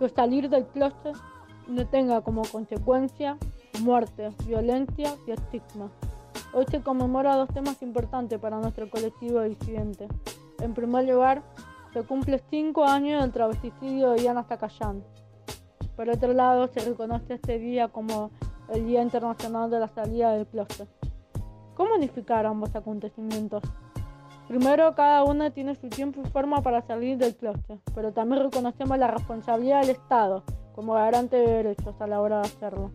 que salir del closet no tenga como consecuencia muerte, violencia y estigma. Hoy se conmemora dos temas importantes para nuestro colectivo disidente. En primer lugar, se cumple cinco años del travesticidio de Diana Zacayán. Por otro lado, se reconoce este día como el Día Internacional de la Salida del Closet. ¿Cómo unificar ambos acontecimientos? Primero, cada uno tiene su tiempo y forma para salir del closet, pero también reconocemos la responsabilidad del Estado como garante de derechos a la hora de hacerlo.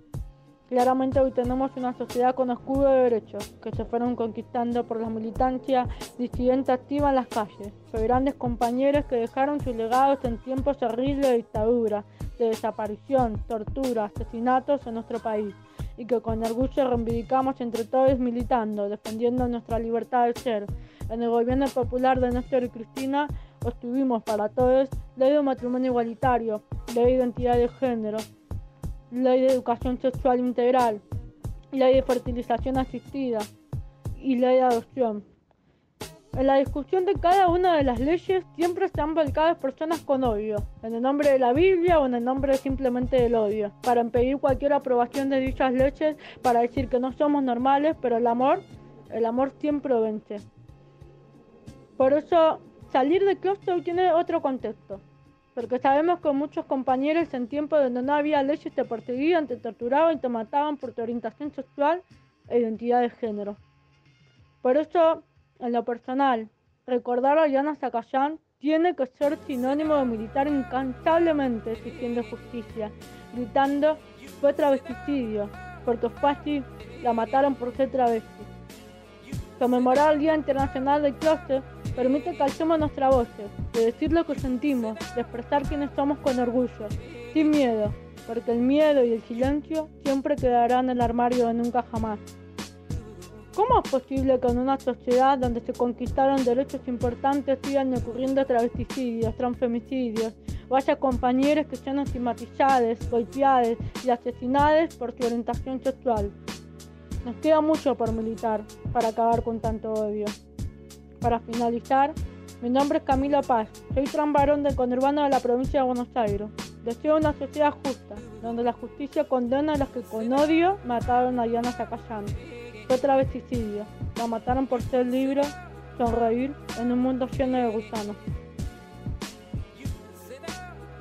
Claramente hoy tenemos una sociedad con escudo de derechos que se fueron conquistando por la militancia disidente activa en las calles, por grandes compañeros que dejaron sus legados en tiempos horribles de dictadura, de desaparición, tortura, asesinatos en nuestro país y que con orgullo reivindicamos entre todos militando, defendiendo nuestra libertad de ser. En el gobierno popular de Néstor y Cristina obtuvimos para todos ley de matrimonio igualitario, ley de identidad de género, ley de educación sexual integral, ley de fertilización asistida y ley de adopción. En la discusión de cada una de las leyes siempre se han volcado personas con odio, en el nombre de la Biblia o en el nombre simplemente del odio, para impedir cualquier aprobación de dichas leyes, para decir que no somos normales, pero el amor, el amor siempre vence. Por eso, salir de closet tiene otro contexto porque sabemos que muchos compañeros en tiempos donde no había leyes te perseguían, te torturaban y te mataban por tu orientación sexual e identidad de género. Por eso, en lo personal, recordar a Yana Zacayán tiene que ser sinónimo de militar incansablemente exigiendo justicia, gritando fue travesticidio, porque fácil la mataron por ser travesti. Conmemorar el Día Internacional del Closet permite que alcemos nuestra voz, de decir lo que sentimos, de expresar quiénes somos con orgullo, sin miedo, porque el miedo y el silencio siempre quedarán en el armario de nunca jamás. ¿Cómo es posible que en una sociedad donde se conquistaron derechos importantes sigan ocurriendo travesticidios, transfemicidios, o haya compañeros que sean estigmatizados, golpeados y asesinados por su orientación sexual? Nos queda mucho por militar para acabar con tanto odio. Para finalizar, mi nombre es Camilo Paz, soy trans varón del conurbano de la provincia de Buenos Aires. Deseo una sociedad justa, donde la justicia condena a los que con odio mataron a Diana Zacayán. Fue travesticidio, la mataron por ser libre, sonreír en un mundo lleno de gusanos.